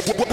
Whoa, whoa, whoa.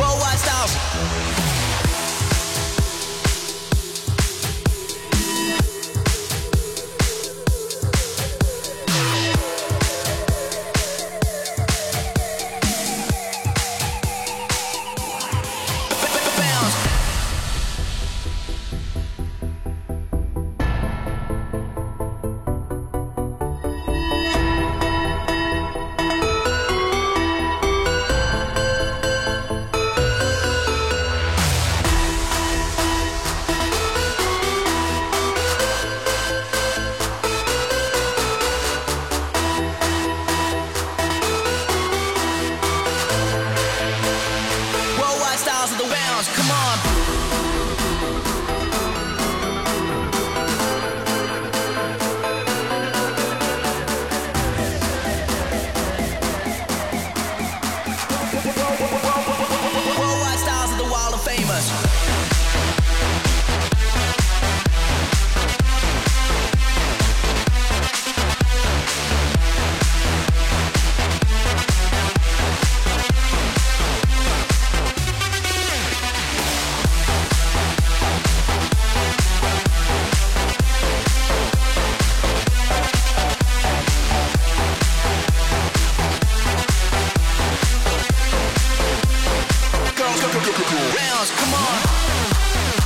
Come on.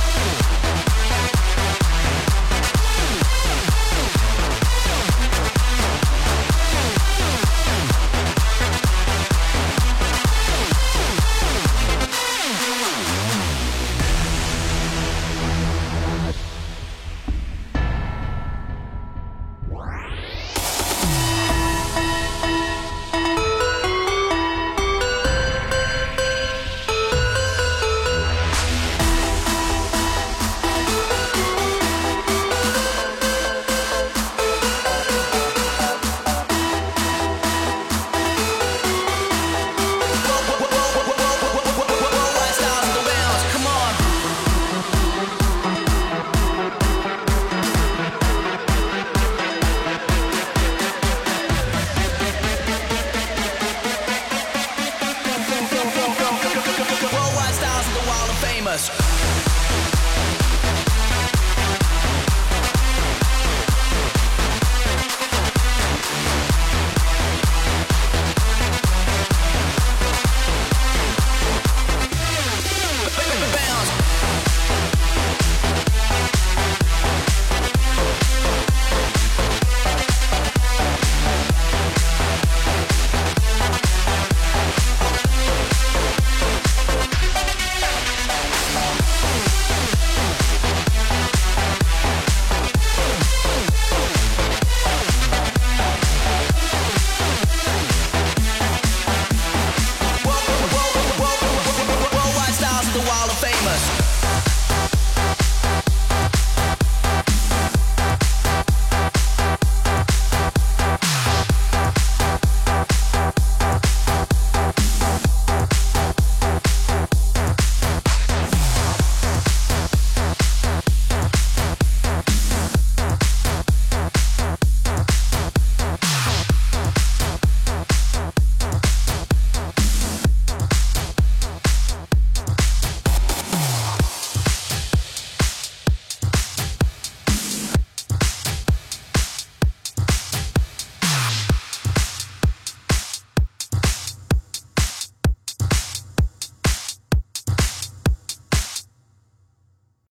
Wild